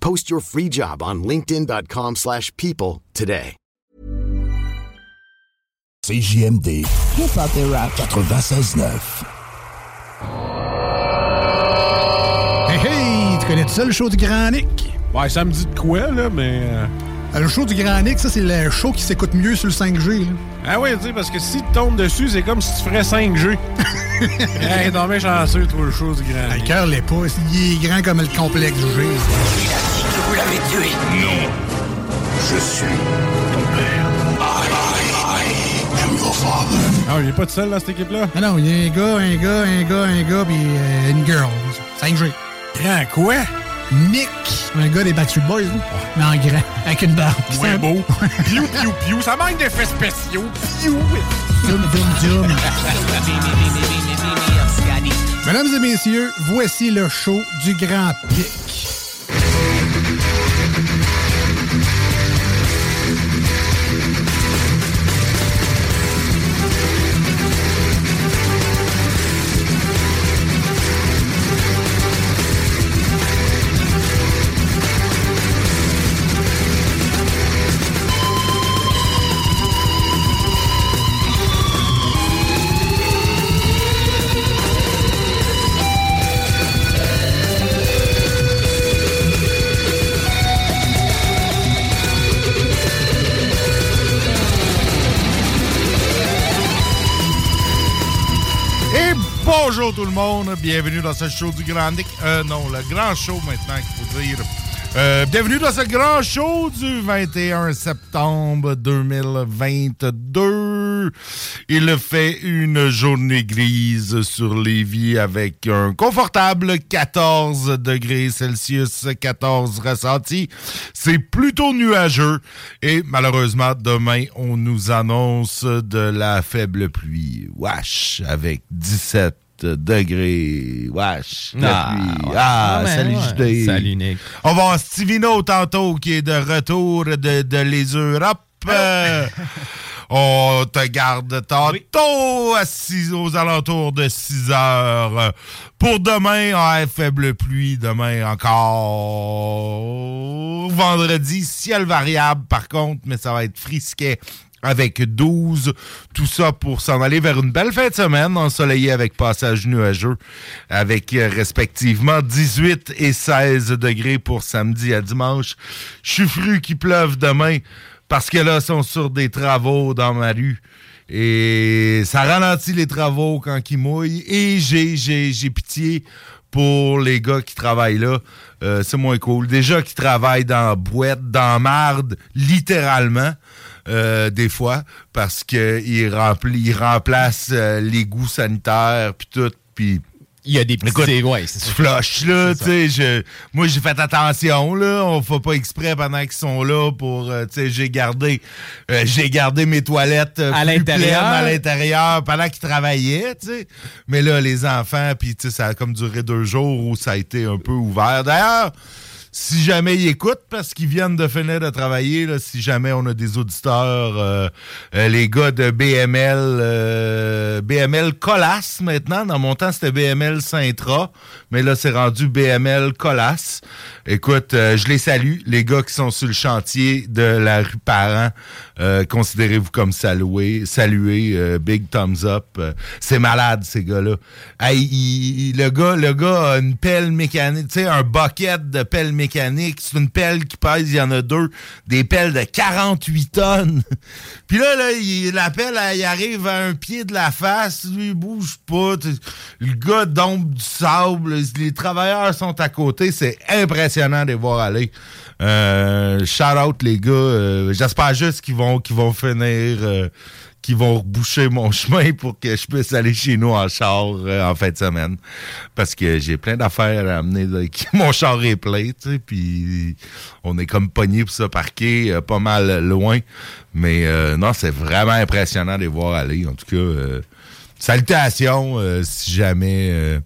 Post your free job on linkedin.com/people slash people today. CJMD. Hip-hop et rap 96.9. Hey hey, tu connais ça le show du Grand Nick? Ouais, ça me dit de quoi, là, mais. Euh, euh, Le show du Grand Nick, ça c'est le show qui s'écoute mieux sur le 5G. là. Ah ouais, tu sais, parce que si tu tombes dessus, c'est comme si tu ferais 5G. hey, non, mais chanceux, toi, le chose du grand. Le cœur l'est pas, il est grand comme le complexe du G. Vous l'avez tué Non. Je suis ton père. I, I am your father. Ah, il est pas tout seul, dans cette équipe-là? Ah non, il y a un gars, un gars, un gars, un gars, puis euh, une girl. 5G. Grand quoi? Nick, un gars des Backstreet Boys, là. mais en grand, avec une barbe. C'est beau. Piou, piou, piou. Ça manque d'effets spéciaux. Piou. Zoom, zoom, zoom. Mesdames et messieurs, voici le show du Grand Pic. Tout le monde, bienvenue dans ce show du Grand. Euh, non, le grand show maintenant qu'il faut dire. Euh, bienvenue dans ce grand show du 21 septembre 2022. Il fait une journée grise sur Lévis avec un confortable 14 degrés Celsius, 14 ressentis. C'est plutôt nuageux et malheureusement demain on nous annonce de la faible pluie. Wesh, avec 17 degrés. Wesh, Ah, ouais. Ah, Ah, ben salut ouais. Salut, Nick. On va voir Stivino tantôt qui est de retour de, de les Europes. Euh, on te garde tantôt à six- aux alentours de 6 heures. Pour demain, ah, faible pluie. Demain encore. Vendredi, ciel variable par contre, mais ça va être frisquet avec 12. Tout ça pour s'en aller vers une belle fin de semaine ensoleillée avec passage nuageux, avec euh, respectivement 18 et 16 degrés pour samedi à dimanche. Je qu'il pleuve demain parce que là, ils sont sur des travaux dans ma rue. Et ça ralentit les travaux quand ils mouillent. Et j'ai, j'ai, j'ai pitié pour les gars qui travaillent là. Euh, c'est moins cool. Déjà qui travaillent dans la boîte, dans marde, littéralement. Euh, des fois, parce qu'ils rempli, ils remplacent euh, les goûts sanitaires, puis tout, puis... Il y a des petits... Écoute, ouais, c'est tu ça. flushes, là, tu sais, je- moi, j'ai fait attention, là, on fait pas exprès pendant qu'ils sont là pour, euh, tu sais, j'ai gardé, euh, j'ai gardé mes toilettes euh, À l'intérieur. à l'intérieur pendant qu'ils travaillaient, tu sais, mais là, les enfants, puis tu sais, ça a comme duré deux jours où ça a été un peu ouvert. D'ailleurs, si jamais ils écoutent, parce qu'ils viennent de finir de travailler, si jamais on a des auditeurs, euh, euh, les gars de BML, euh, BML Colas maintenant, dans mon temps c'était BML Sintra, mais là c'est rendu BML Colas. Écoute, euh, je les salue, les gars qui sont sur le chantier de la rue Parent, considérez-vous comme salués, euh, big thumbs up. C'est malade ces gars-là. Hey, le gars, le gars a une pelle mécanique, tu sais, un bucket de pelle mécanique C'est une pelle qui pèse, il y en a deux. Des pelles de 48 tonnes. Puis là, là la pelle, elle, arrive à un pied de la face. Lui, il bouge pas. Le gars dompe du sable. Les travailleurs sont à côté. C'est impressionnant de les voir aller. Euh, shout out les gars. Euh, j'espère juste qu'ils vont vont finir euh, vont boucher mon chemin pour que je puisse aller chez nous en char en fin de semaine. Parce que j'ai plein d'affaires à amener. Mon char est plein, puis on est comme pogné pour ça parquer pas mal loin. Mais non, c'est vraiment impressionnant de les voir aller. En tout cas, salutations si jamais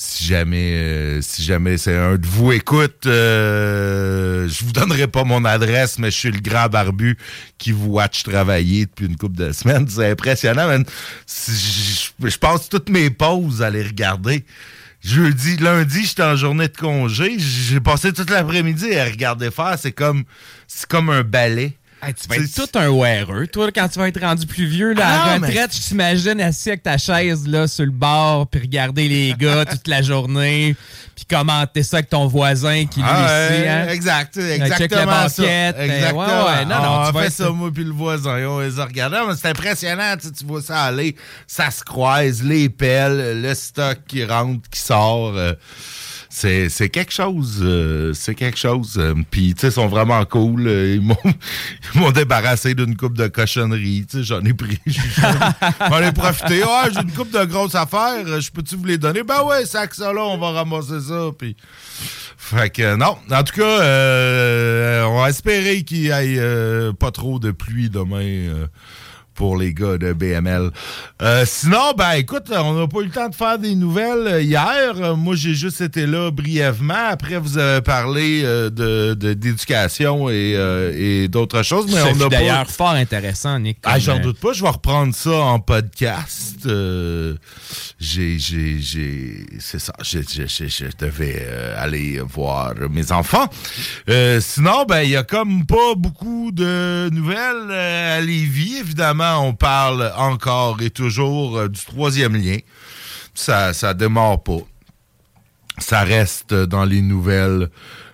si jamais euh, si jamais c'est un de vous écoute, euh, je vous donnerai pas mon adresse, mais je suis le grand barbu qui vous watch travailler depuis une couple de semaines. C'est impressionnant. Je, passe toutes mes pauses à les regarder. Jeudi, lundi, j'étais en journée de congé. J'ai passé toute l'après-midi à regarder faire. C'est comme c'est comme un ballet tu vas être tout un weareux. Toi, quand tu vas être rendu plus vieux, là, à la retraite, je t'imagine assis avec ta chaise là, sur le bord, puis regarder les gars toute la journée, puis commenter ça avec ton voisin qui lui ah, ici, hein? Exact, exactement ça. Exactement. Ouais, ouais, non, non, on fait ça, moi puis le voisin, on les a regardés. C'est impressionnant, tu, tu vois ça aller, ça se croise, les pelles, le stock qui rentre, qui sort. Euh, c'est quelque chose. Euh, c'est quelque chose. Euh, puis, tu sais, ils sont vraiment cool. Euh, ils m'ont débarrassé d'une coupe de cochonneries. Tu sais, j'en ai pris. J'en ai profité. Ah, j'ai une coupe de grosses affaires. Je peux-tu vous les donner? Ben ouais, sac ça là, on va ramasser ça. Puis. Fait que non. En tout cas, on va espérer qu'il y ait pas trop de pluie demain pour les gars de BML. Euh, sinon, ben écoute, on n'a pas eu le temps de faire des nouvelles euh, hier. Euh, moi, j'ai juste été là brièvement. Après, vous avez parlé de d'éducation et, d'autres choses. Mais on a d'ailleurs fort intéressant, Nick. Ah, j'en doute pas. Je vais reprendre ça en podcast. j'ai, j'ai, j'ai, c'est ça. Je, devais aller voir mes enfants. sinon, ben il y a comme pas beaucoup de nouvelles à Lévis, évidemment on parle encore et toujours euh, du troisième lien. Ça ça démarre pas. Ça reste dans les nouvelles.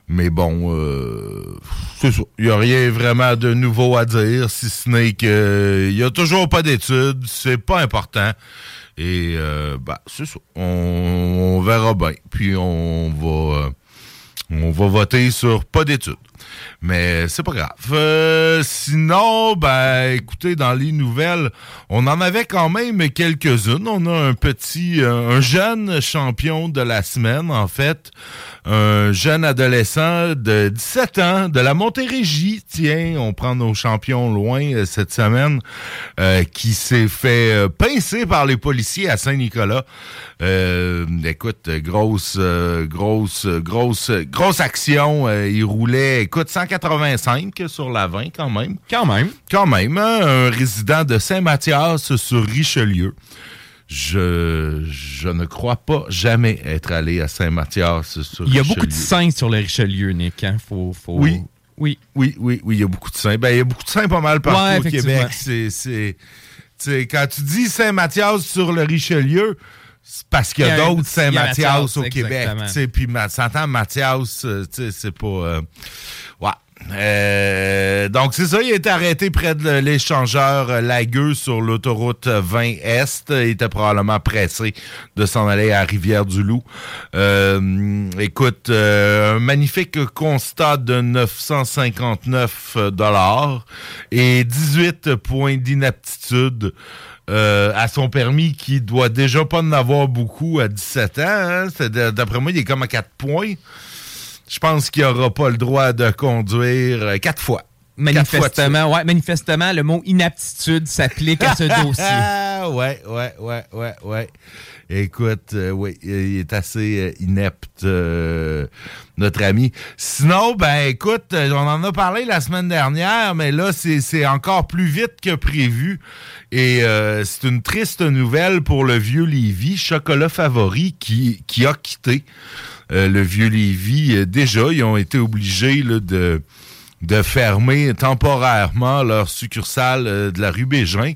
Mais bon, euh, c'est ça. Il n'y a rien vraiment de nouveau à dire, si ce n'est qu'il n'y a toujours pas d'études. C'est pas important. Et euh, bah, c'est ça. On, verra bien. Puis on va, on va voter sur pas d'études. Mais c'est pas grave. Euh, sinon, ben, écoutez, dans les nouvelles, on en avait quand même quelques-unes. On a un petit, euh, un jeune champion de la semaine, en fait un jeune adolescent de 17 ans de la Montérégie, tiens, on prend nos champions loin euh, cette semaine, qui s'est fait pincer par les policiers à Saint-Nicolas. écoute, grosse, grosse, grosse, grosse action. il roulait, écoute, 185 sur la 20 quand même. Quand même. Quand même. Hein, un résident de Saint-Mathias sur Richelieu. Je, je ne crois pas jamais être allé à Saint-Mathias sur Il y a beaucoup de saints sur le Richelieu, Nick. Hein? Faut, faut... Oui. Oui. Oui, oui, oui, il y a beaucoup de saints. Ben, il y a beaucoup de saints pas mal partout au Québec. C'est, quand tu dis Saint-Mathias sur le Richelieu, c'est parce qu'il y a, d'autres Saint-Mathias au Québec. Puis, s'entend Mathias, euh, c'est pas... Euh, ouais. Euh, donc, c'est ça, il a été arrêté près de l'échangeur Lagueux sur l'autoroute 20 Est. Il était probablement pressé de s'en aller à Rivière-du-Loup. Euh, écoute, euh, un magnifique constat de 959 dollars et 18 points d'inaptitude. À son permis qui doit déjà pas en avoir beaucoup à 17 ans. Hein. D'après moi, il est comme à 4 points je pense qu'il n'aura pas le droit de conduire euh, quatre fois. Manifestement, ouais, manifestement, le mot inaptitude s'applique à ce dossier. Ah, ouais, ouais, ouais, ouais, ouais. Écoute, euh, oui, il est assez euh, inepte, notre ami. Sinon, ben écoute, on en a parlé la semaine dernière, mais là, c'est encore plus vite que prévu. Et c'est une triste nouvelle pour le vieux Lévi, chocolat favori, qui, qui a quitté. Euh, le vieux euh, déjà, ils ont été obligés de de fermer temporairement leur succursale euh, de la rue Bégin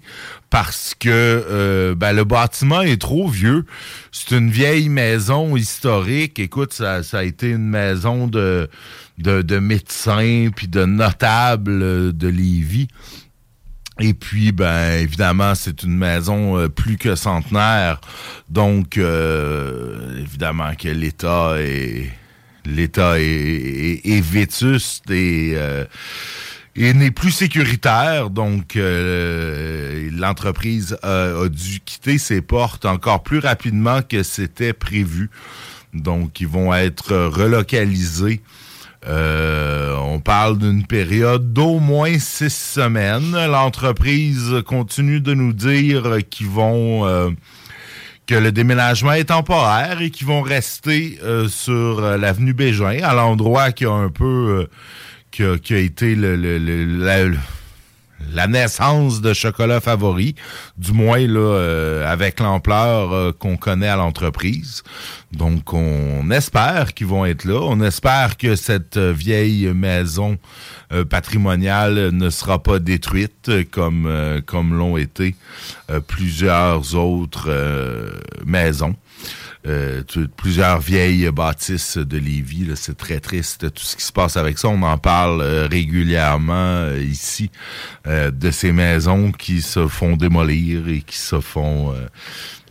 parce que euh, ben, le bâtiment est trop vieux. C'est une vieille maison historique. Écoute, ça, a été une maison de, de, de médecins puis de notables euh, de Lévis. Et puis, ben évidemment, c'est une maison plus que centenaire, donc évidemment que l'État est l'État est, vétuste et euh, et n'est plus sécuritaire, donc euh, l'entreprise a, dû quitter ses portes encore plus rapidement que c'était prévu. Donc, ils vont être relocalisés euh, on parle d'une période d'au moins six semaines. L'entreprise continue de nous dire qu'ils vont que le déménagement est temporaire et qu'ils vont rester euh, sur l'avenue Bégin, à l'endroit qui a un peu qui a, qui, a, été le, la naissance de chocolat favori, du moins là euh, avec l'ampleur euh, qu'on connaît à l'entreprise. Donc on espère qu'ils vont être là. On espère que cette vieille maison euh, patrimoniale ne sera pas détruite comme comme l'ont été plusieurs autres maisons. Euh, plusieurs vieilles bâtisses de Lévis. C'est très triste tout ce qui se passe avec ça. On en parle euh, régulièrement euh, ici de ces maisons qui se font démolir et qui se font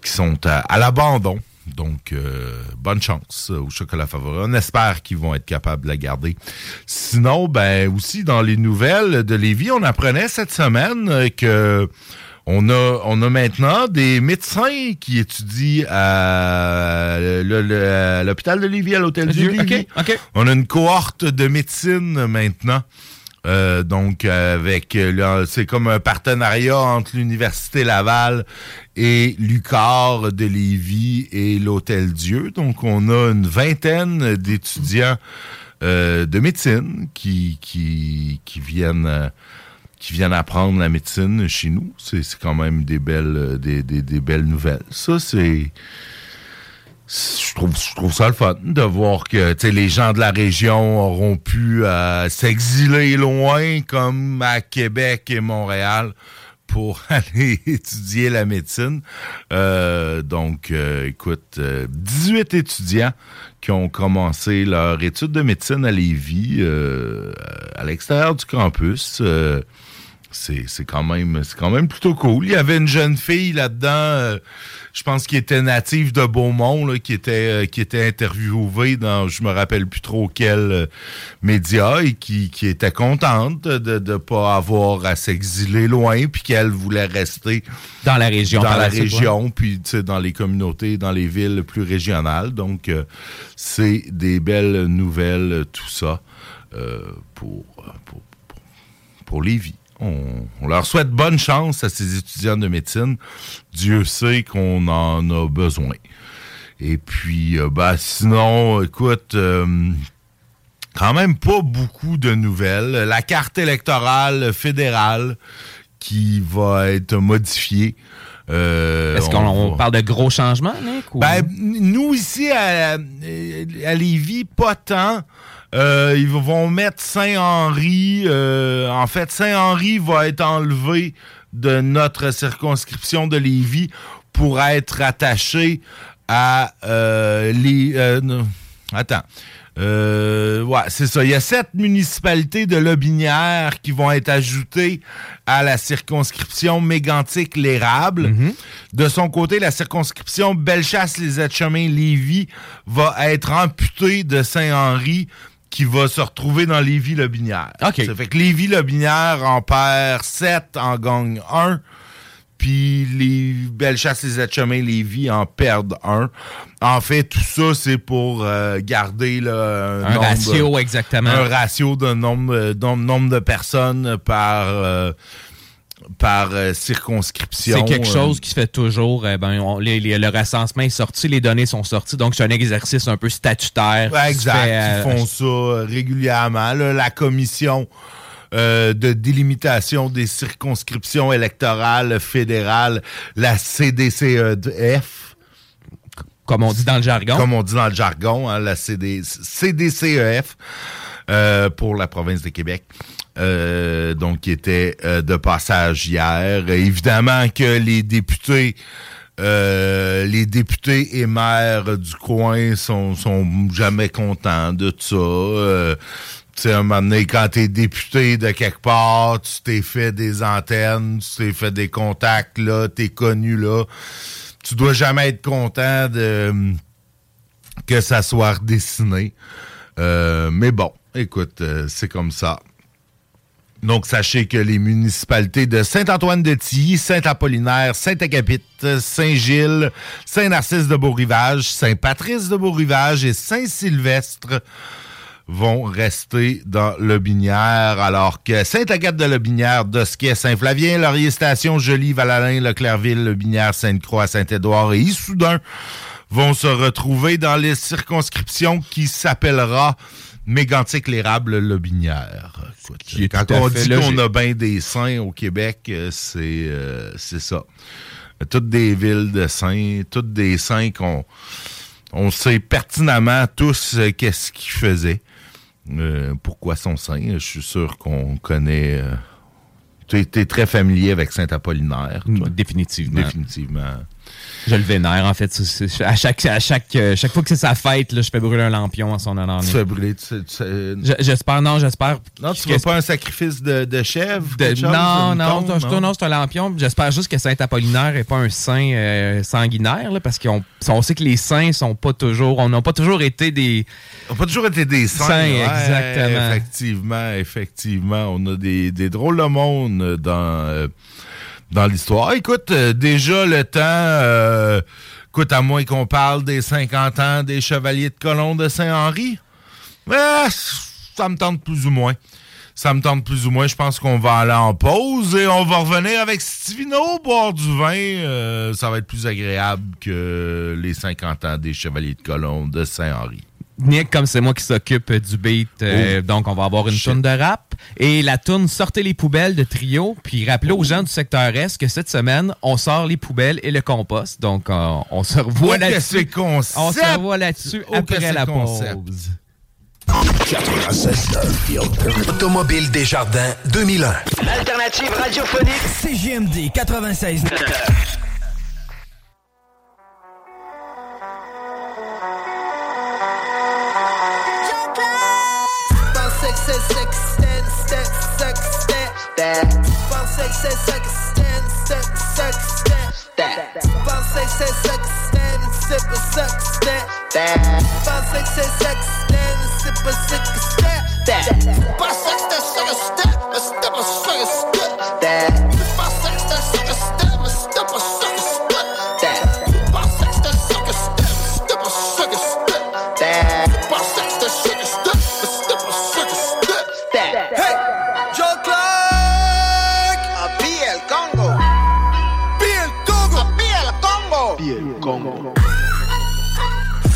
qui sont à, l'abandon. Donc, bonne chance au chocolat favori. On espère qu'ils vont être capables de la garder. Sinon, ben aussi dans les nouvelles de Lévis, on apprenait cette semaine que on a, on a maintenant des médecins qui étudient à l'hôpital de Lévis, à l'hôtel du Lévis. On a une cohorte de médecine maintenant. Euh, donc avec c'est comme un partenariat entre l'université Laval et l'UCAR de Lévis et l'Hôtel Dieu. Donc on a une vingtaine d'étudiants euh, de médecine qui qui, qui viennent euh, qui viennent apprendre la médecine chez nous. C'est quand même des belles, euh, des, des, des belles nouvelles. Ça, c'est je trouve, je trouve ça le fun de voir que les gens de la région auront pu euh, s'exiler loin comme à Québec et Montréal pour aller étudier la médecine. Euh, donc, euh, écoute, 18 étudiants qui ont commencé leur étude de médecine à Lévis, à l'extérieur du campus c'est quand même c'est quand même plutôt cool. Il y avait une jeune fille là-dedans, euh, je pense qui était native de Beaumont, là, qui était euh, qui était interviewée dans je me rappelle plus trop quel euh, média et qui, qui était contente de ne pas avoir à s'exiler loin puis qu'elle voulait rester dans la région dans la région puis dans les communautés dans les villes plus régionales. Donc c'est des belles nouvelles tout ça pour, pour pour Lévis. On, leur souhaite bonne chance à ces étudiants de médecine. Dieu sait qu'on en a besoin. Et puis, euh, bah, sinon, écoute, euh, quand même pas beaucoup de nouvelles. La carte électorale fédérale qui va être modifiée. Euh, Est-ce qu'on parle de gros changements, Nick? Ben, nous, ici, à, à Lévis, pas tant. Euh, ils vont mettre Saint-Henri. Euh, en fait, Saint-Henri va être enlevé de notre circonscription de Lévis pour être attaché à euh, les. Euh, attends. Euh, ouais, c'est ça. Il y a sept municipalités de Lobinière qui vont être ajoutées à la circonscription mégantic-l'érable. Mhm. De son côté, la circonscription Bellechasse-les Etchemins-Lévis va être amputée de Saint-Henri qui va se retrouver dans Lévis-Lobinière. OK. Ça fait que Lévis-Lobinière en perd 7, en gagne 1. Puis les Bellechasse les Etchemins, Lévis en perdent un. En fait, tout ça, c'est pour euh, garder là, un, nombre, ratio exactement. Un ratio de nombre, nombre, nombre de personnes par euh, par euh, circonscription. C'est quelque chose qui se fait toujours. Eh ben, on, les, les, le recensement est sorti, les données sont sorties, donc c'est un exercice un peu statutaire. Ouais, exact. Fait, euh, Ils font ça régulièrement. Là, la commission euh, de délimitation des circonscriptions électorales fédérales, la CDCEF. Comme on dit dans le jargon. Comme on dit dans le jargon, hein, la CD, CDCEF. euh, pour la province de Québec. Euh, donc, qui était euh, de passage hier. Évidemment que les députés euh, les députés et maires du coin sont, sont jamais contents de ça. Tu sais, un moment donné, quand t'es député de quelque part, tu t'es fait des antennes, tu t'es fait des contacts là, t'es connu là. Tu dois jamais être content de que ça soit redessiné. Mais bon, écoute, c'est comme ça. Donc, sachez que les municipalités de Saint-Antoine-de-Tilly, Saint-Apollinaire, Saint-Agapite, Saint-Gilles, Saint-Narcisse de Beau-Rivage, Saint-Patrice de Beau-Rivage et Saint-Sylvestre vont rester dans le Binière, alors que Saint-Agathe de le Binière, Dosquet, Saint-Flavien, Laurier Station, Joly, Valalin, Leclerville, le Binière, Sainte-Croix, Saint-Édouard et Issoudun vont se retrouver dans les circonscriptions qui s'appellera mégantic l'érable le Binière. Écoute, quand on dit qu'on a bien des saints au Québec, euh, c'est euh, c'est ça. Toutes des villes de saints, toutes des saints qu'on on sait pertinemment tous euh, qu'est-ce qu'ils faisaient. Euh, pourquoi son saint. Je suis sûr qu'on connaît. Tu es, très familier avec Saint-Apollinaire. Définitivement. Définitivement. Je le vénère, en fait. à, chaque, à chaque, euh, chaque fois que c'est sa fête, là, je fais brûler un lampion en son honneur. Tu fais brûler. Tu, j'espère, non, j'espère. Non, tu fais pas un sacrifice de, de chèvre Non, non, non, non, c'est un lampion. J'espère juste que Saint-Apollinaire n'est pas un saint euh, sanguinaire, là, parce qu'on on sait que les saints sont pas toujours. On n'a pas toujours été des. On n'a pas toujours été des saints. saints exactement. Effectivement, effectivement. On a des, des drôles de monde dans. Euh, dans l'histoire. Écoute, euh, déjà le temps, euh, écoute, à moins qu'on parle des 50 ans des Chevaliers de Colomb de Saint-Henri, eh, ça me tente plus ou moins. Ça me tente plus ou moins. Je pense qu'on va aller en pause et on va revenir avec Stivino boire du vin. Euh, ça va être plus agréable que les 50 ans des Chevaliers de Colomb de Saint-Henri. Nick, comme c'est moi qui s'occupe du beat, euh, oh. donc on va avoir une tourne de rap. Et la tourne Sortez les poubelles de trio. Puis rappelez aux gens du secteur Est que cette semaine, on sort les poubelles et le compost. Donc euh, on se revoit là-dessus. On se revoit là-dessus après la pause. 96 Automobile Desjardins 2001. L'alternative radiophonique CGMD 96 c'est ça que stand, c'est ça que stand. Pensez que c'est ça que stand, c'est pas ça que stand. Pensez que c'est ça que stand, c'est pas ça que stand. Pensez que c'est ça que stand, mais c'est pas ça que stand. Pensez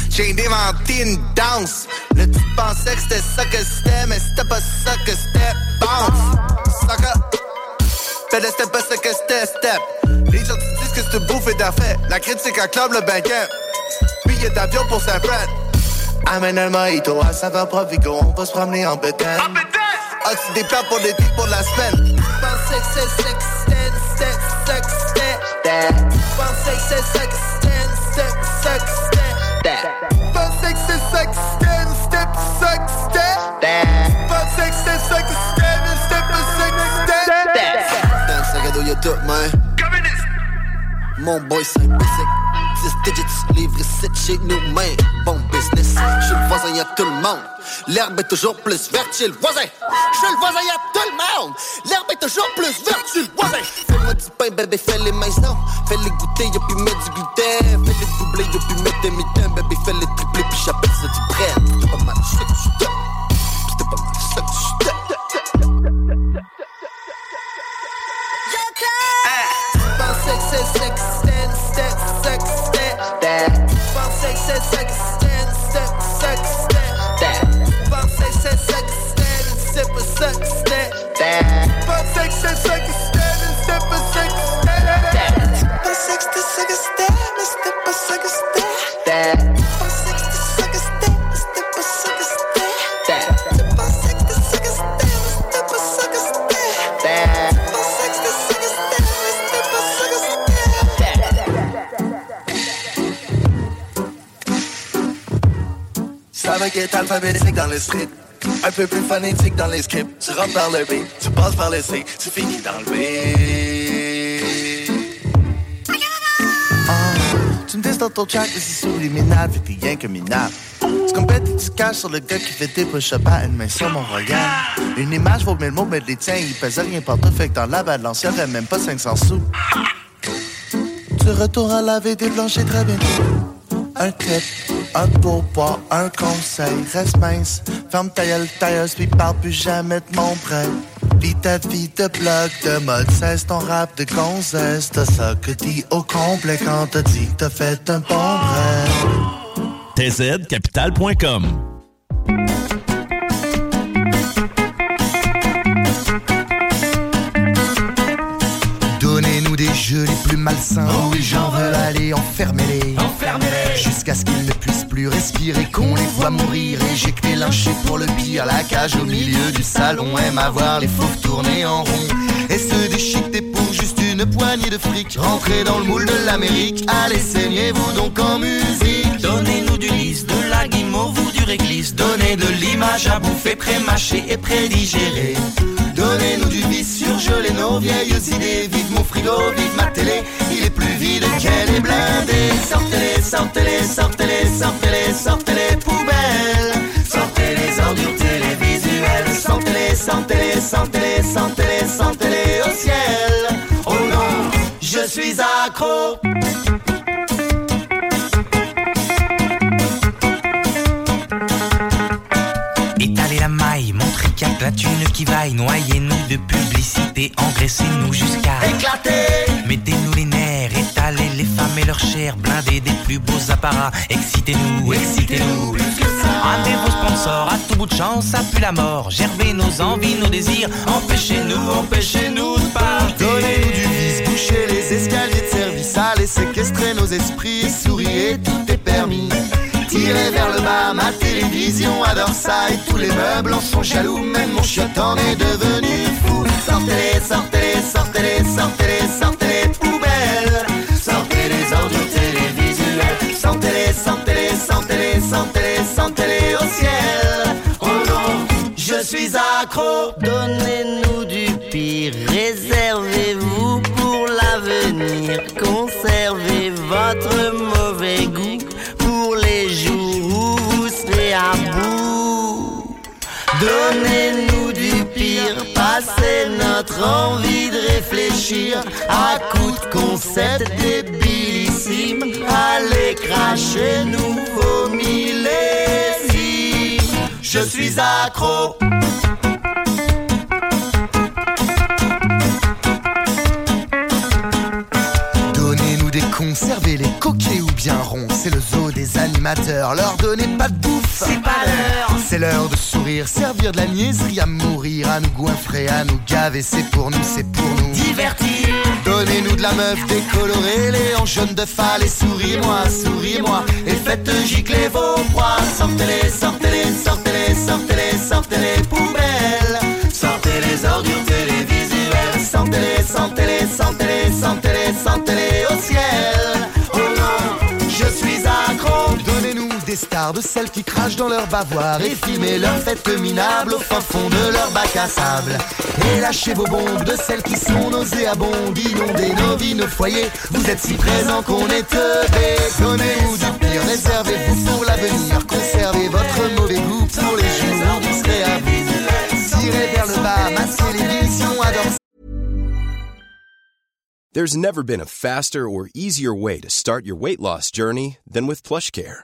J'ai inventé une danse. Le tu pensais que c'était ça que c'était, mais c'était pas ça que c'était. Bounce. Sucker. Fais le step pas ça que c'était, step. Les gens te disent que c'est bouffé d'affaires. La critique acclame le banquet. Billet d'avion pour Saint-Fred. Amène un mojito à saveur Provigo, on va se promener en bétail. As-tu des plans pour l'été pour la semaine? Pensais que c'est sex, stand, sex, sex, stand. Pensais que c'est sex, stand, sex, sex, stand. Pensais que c'est sex, stand, step, sex, stand. Pensais que c'est sex, stand, step, sex, stand. Dans le sac à dos, y'a tout, man. Mon boy, c'est un basic. 10 digits, livre 7 chez nous, man. Bon business, j'suis le voisin, y'a tout le monde. L'herbe est toujours plus verte chez le voisin. J'suis le voisin, y'a tout le monde. L'herbe est toujours plus verte chez le voisin. Fais-moi du pain, bébé, fais-les maisons. Fais-les goûter, y'a puis mettre du gluten. Fais-les doubler, y'a puis mettre des mitaines. Bébé, fais-les tripler, puis j'appelle ça du bread. C'était pas mal, C'était pas mal, j'sais que j'suis Pensais que c'est Pensais que c'est sex, stand, step, sex, step. Pensais que c'est sex, stand, step, sex, step. Pensais que c'est sex, stand, step, sex, step. Pensais que c'était sex, stand, mais c'était pas sex, requête alphabétique dans le street. Un peu plus phonétique dans les scripts. Tu rentres par le B, tu passes par le C, tu finis dans le B. Ah, tu me dis dans ton chat que c'est subliminal, fait t'es rien que minable. Tu compètes et tu caches sur le gars qui fait des push-ups à une main sur mon regard. Une image vaut mille mots, mais les tiens, ils pèsent rien partout, fait que dans la balance, y'aurait même pas 500 sous. Tu retournes à laver des planchers très bientôt. Un tip, un pourboire, un conseil, reste mince. Ferme ta gueule, tailleuse, puis parle plus jamais de mon prêt. Lis ta vie de blog, de mode, cesse ton rap de gonzesse. T'as ça que dis au complet quand t'as dit que t'as fait un bon rêve. tzcapital.com malsains. Oh oui, j'en veux. Allez, enfermez-les. Enfermez-les. Jusqu'à ce qu'ils ne puissent plus respirer, qu'on les voit mourir, éjectés, lynchés pour le pire. La cage au milieu du salon aime à voir les fauves tourner en rond. Et se déchiqueter pour juste une poignée de fric. Rentrez dans le moule de l'Amérique, allez, saignez-vous donc en musique. Donnez-nous du lys, de la guimauve ou du réglisse. Donnez de l'image à bouffer, pré-mâché et pré-digéré. Donnez-nous du vice, surgelez nos vieilles idées. Vive mon frigo, vive ma télé, il est plus vide qu'elle est blindée. Sortez-les, sortez-les, sortez-les, sortez-les, sortez-les poubelles. Sortez les ordures télévisuelles. Sortez-les, sortez-les, sortez-les, sortez-les, sortez-les au ciel. Oh non, je suis accro. Étalez la maille, montrez qu'il y a la thune qui vaille. Noyez-nous de publicité, engraissez-nous jusqu'à éclater. Mettez-nous les nerfs, étalez les femmes et leurs chairs, blindez des plus beaux apparats. Excitez-nous, excitez-nous. Ramenez vos sponsors à tout bout de champ, ça pue la mort. Gerbez nos envies, nos désirs. Empêchez-nous, empêchez-nous de partir. Donnez-nous du vice, bouchez les escaliers de service. Allez séquestrer nos esprits, souriez, tout est permis. Vers le bas, ma télévision adore ça Et tous les meubles en sont jaloux, même mon chiotte en est devenu fou. Sortez-les, sortez-les, sortez-les, sortez-les, sortez-les poubelles. Sortez les ordures télévisuelles Sortez-les, sortez-les, sortez-les, sortez-les, sortez-les au ciel. Oh non, je suis accro. Donnez-nous du pire, réservez-vous pour l'avenir. Conservez votre mauvais goût à bout. Donnez-nous du pire, passez notre envie de réfléchir à coups de concept débilissime. Allez cracher nouveau millésime. Je suis accro Donnez-nous des conservez-les coquets ou bien ronds. C'est le zoo des animateurs. Leur donnez pas de bouffe. C'est pas l'heure. C'est l'heure de sourire, servir de la niaiserie à mourir, à nous goinfrer, à nous gaver. C'est pour nous, c'est pour nous. Divertir. Donnez-nous de la meuf décolorée, les hanches jaunes de phallus. Et souris-moi, souris-moi. Et faites gicler vos proies. Sortez-les, sortez-les, sortez-les, sortez-les, sortez-les poubelles. Sortez les ordures télévisuelles. Sortez-les, sortez-les, sortez-les, sortez-les, sortez-les au ciel. Des stars de celles qui crachent dans leur bavoir et filmez leur fête minable au fin fond de leur bac à sable. Et lâchez vos bombes de celles qui sont nauséabondes, inondez nos vies, nos foyers. Vous êtes si présents qu'on est teubés. Donnez-nous du pire, réservez-vous pour l'avenir. Conservez votre mauvais goût pour les jours où vous serez à vous. Tirez vers le bas, ma télévision adore There's never been a faster or easier way to start your weight loss journey than with PlushCare.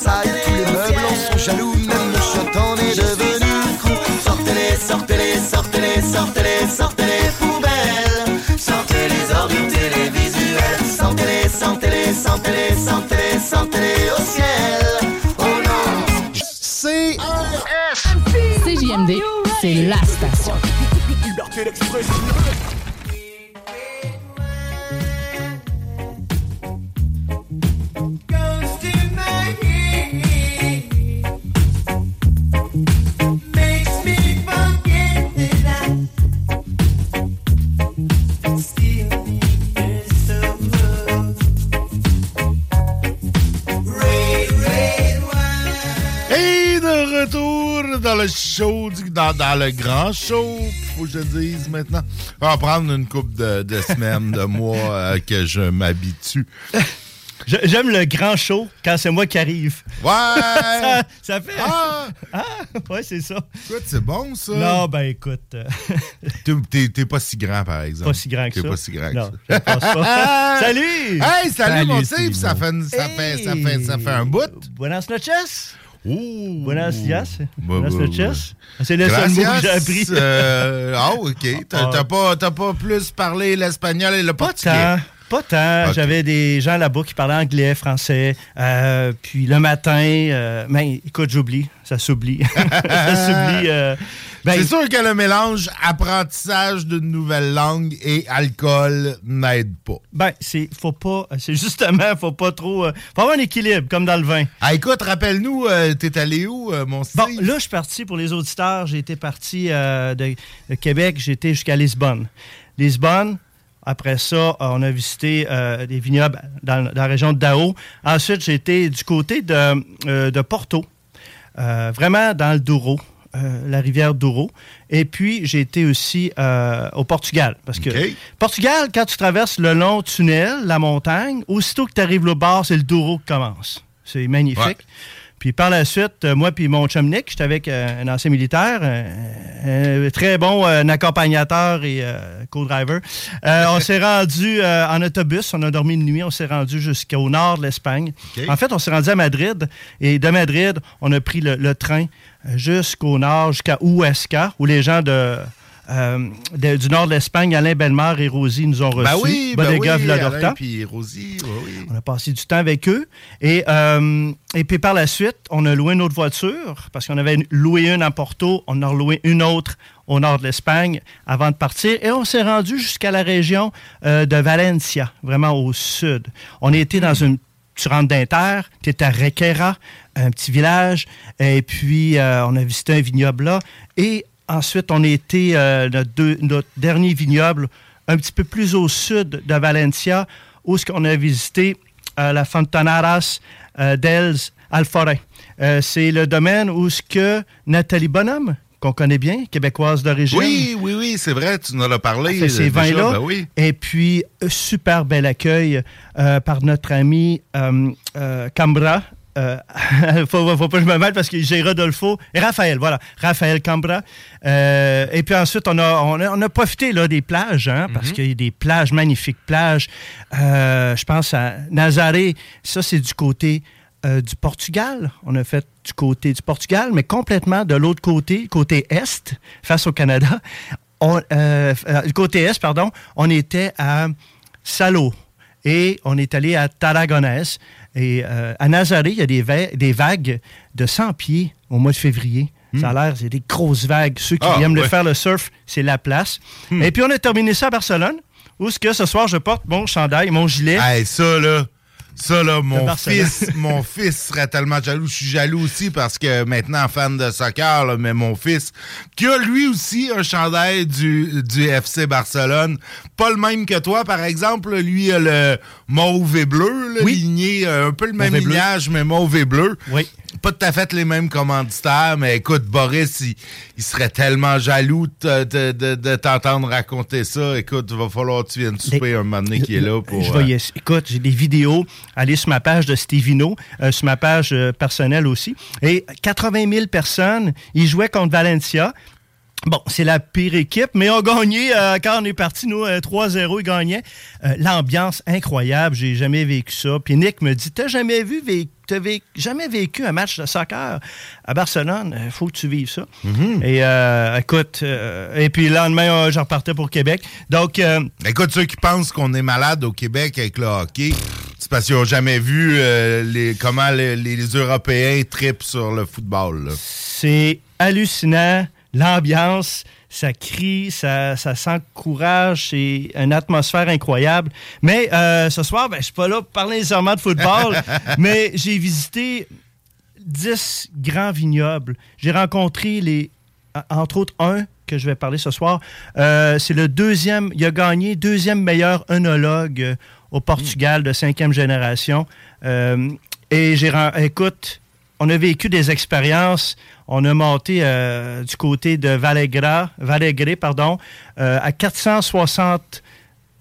Ça y est, tous les meubles en sont jaloux, même le chiotte en est devenu fou. Sortez-les, sortez-les, sortez-les, sortez-les, sortez les poubelles. Sortez les ordures télévisuels. Sortez-les, sortez-les, sortez-les, sortez-les, sortez-les au ciel. Oh non, c'est CJMD, c'est la station. Liberté d'expression. Retour dans le show, du- dans, dans le grand show, faut que je dise maintenant. On va prendre une couple de, de semaines, de mois euh, que je m'habitue. J'aime le grand show quand c'est moi qui arrive. Ouais! ça, ça fait. Ah! Ah, ouais, c'est ça. Écoute, c'est bon, ça. Non, ben écoute. euh, T'es- T'es t'es pas si grand, par exemple. Pas si grand que T'es ça. pas si grand Non, que ça. pense pas. Salut! Hey, salut, Salut, mon Steve. Ça fait, ça, fait, ça, fait, ça fait un bout. Buenas noches. Oh! Buenas dias. Bah, Buenas bah, noches. bah. C'est le seul mot que j'ai appris. euh, Ah, OK. T'as Ah. pas, pas plus parlé l'espagnol et le Pas portugais? tant. Pas tant. J'avais des gens là-bas qui parlaient anglais, français. euh, puis le matin, euh, mais écoute, j'oublie. Ça s'oublie. ça s'oublie. euh, ben, c'est sûr que le mélange apprentissage d'une nouvelle langue et alcool n'aide pas. Ben, c'est faut pas. C'est justement, faut pas trop. euh, faut avoir un équilibre, comme dans le vin. Ah, écoute, rappelle-nous, euh, t'es allé où, euh, mon Steve? Bon, là, je suis parti pour les auditeurs. J'ai été parti euh, de, de Québec, j'étais jusqu'à Lisbonne. Lisbonne, après ça, euh, on a visité euh, des vignobles dans, dans la région de Dao. Ensuite, j'ai été du côté de, euh, de Porto, euh, vraiment dans le Douro. Euh, la rivière Douro. Et puis, j'ai été aussi euh, au Portugal. Parce que. Portugal, quand tu traverses le long tunnel, la montagne, aussitôt que tu arrives au bord, c'est le Douro qui commence. C'est magnifique. Ouais. Puis par la suite, euh, moi puis mon chum Nick, j'étais avec euh, un ancien militaire, un, un très bon accompagnateur et euh, co-driver. Euh, on s'est rendu en autobus, on a dormi une nuit, on s'est rendu jusqu'au nord de l'Espagne. En fait, on s'est rendu à Madrid et de Madrid, on a pris le, le train jusqu'au nord, jusqu'à Huesca, où les gens de... euh, de- du nord de l'Espagne, Alain Bellemare et Rosie nous ont reçus. Ben oui, ben oui. Alain puis Rosie, oui, oui. On a passé du temps avec eux. Et, euh, et puis par la suite, on a loué une autre voiture parce qu'on avait loué une à Porto, on en a loué une autre au nord de l'Espagne avant de partir. Et on s'est rendu jusqu'à la région euh, de Valencia, vraiment au sud. On était dans une... Tu rentres d'Inter, tu es à Requera, un petit village, et puis euh, on a visité un vignoble là. Et ensuite, on a été euh, notre, dernier vignoble un petit peu plus au sud de Valencia, où qu'on a visité euh, la Fontanaras dels Alforins. Euh, c'est le domaine où ce que Nathalie Bonhomme, qu'on connaît bien, québécoise d'origine, Oui, oui, oui, c'est vrai, tu nous en as parlé. fait ces euh, vins-là. ben oui. Et puis, super bel accueil euh, par notre ami euh, euh, Cambra. Euh, faut, faut pas que je me mêle parce que j'ai Rodolfo et Raphaël, voilà, Raphaël Cambra. Et puis ensuite, on a, on a, on a profité là, des plages, hein, parce qu'il y a des plages, magnifiques plages. Je pense à Nazaré, ça c'est du côté euh, du Portugal. On a fait du côté du Portugal, mais complètement de l'autre côté, côté Est, face au Canada. On, euh, euh, côté Est, pardon, on était à Salo et on est allé à Tarragonès. Et euh, à Nazaré, il y a des, va- des vagues de 100 pieds au mois de février. Ça a l'air, c'est des grosses vagues. Ceux qui Ah, aiment le faire le surf, c'est la place. Et puis on a terminé ça à Barcelone, où ce que ce soir, je porte mon chandail, mon gilet. Hey, ça, là. Ça, là, mon fils, mon fils serait tellement jaloux. Je suis jaloux aussi parce que maintenant, fan de soccer, là, mais mon fils, qui a lui aussi un chandail du, du FC Barcelone, pas le même que toi, par exemple. Lui a le mauve et bleu, là, Oui. ligné, euh, un peu le même bleu. lignage, mais mauve et bleu. Oui. Pas tout à fait les mêmes commanditaires, mais écoute, Boris, il, il serait tellement jaloux de, de- de- de t'entendre raconter ça. Écoute, il va falloir que tu viennes souper un moment donné qui est là pour. Je euh, écoute, j'ai des vidéos. Allez sur ma page de Stevino, euh, sur ma page euh, personnelle aussi. Et 80 000 personnes, ils jouaient contre Valencia. Bon, c'est la pire équipe, mais on gagnait euh, quand on est parti, nous, euh, 3-0, ils gagnaient. Euh, L'ambiance incroyable, j'ai jamais vécu ça. Puis Nick me dit, t'as jamais vu, t'as jamais vécu un match de soccer à Barcelone, il faut que tu vives ça. Et euh, écoute, euh, et puis le lendemain, euh, je repartais pour Québec. Donc, euh, Écoute, ceux qui pensent qu'on est malade au Québec avec le hockey, c'est parce qu'ils n'ont jamais vu euh, les, comment les, les Européens tripent sur le football. C'est hallucinant. L'ambiance, ça crie, ça, ça s'encourage, c'est une atmosphère incroyable. Mais euh, ce soir, ben, je suis pas là pour parler nécessairement de football, mais j'ai visité 10 grands vignobles. J'ai rencontré les, entre autres un que je vais parler ce soir. Euh, c'est le deuxième, il a gagné deuxième meilleur œnologue au Portugal de cinquième génération. Euh, et j'ai, écoute, on a vécu des expériences. On a monté euh, du côté de Vallegra, Vallegré, pardon, euh, à 460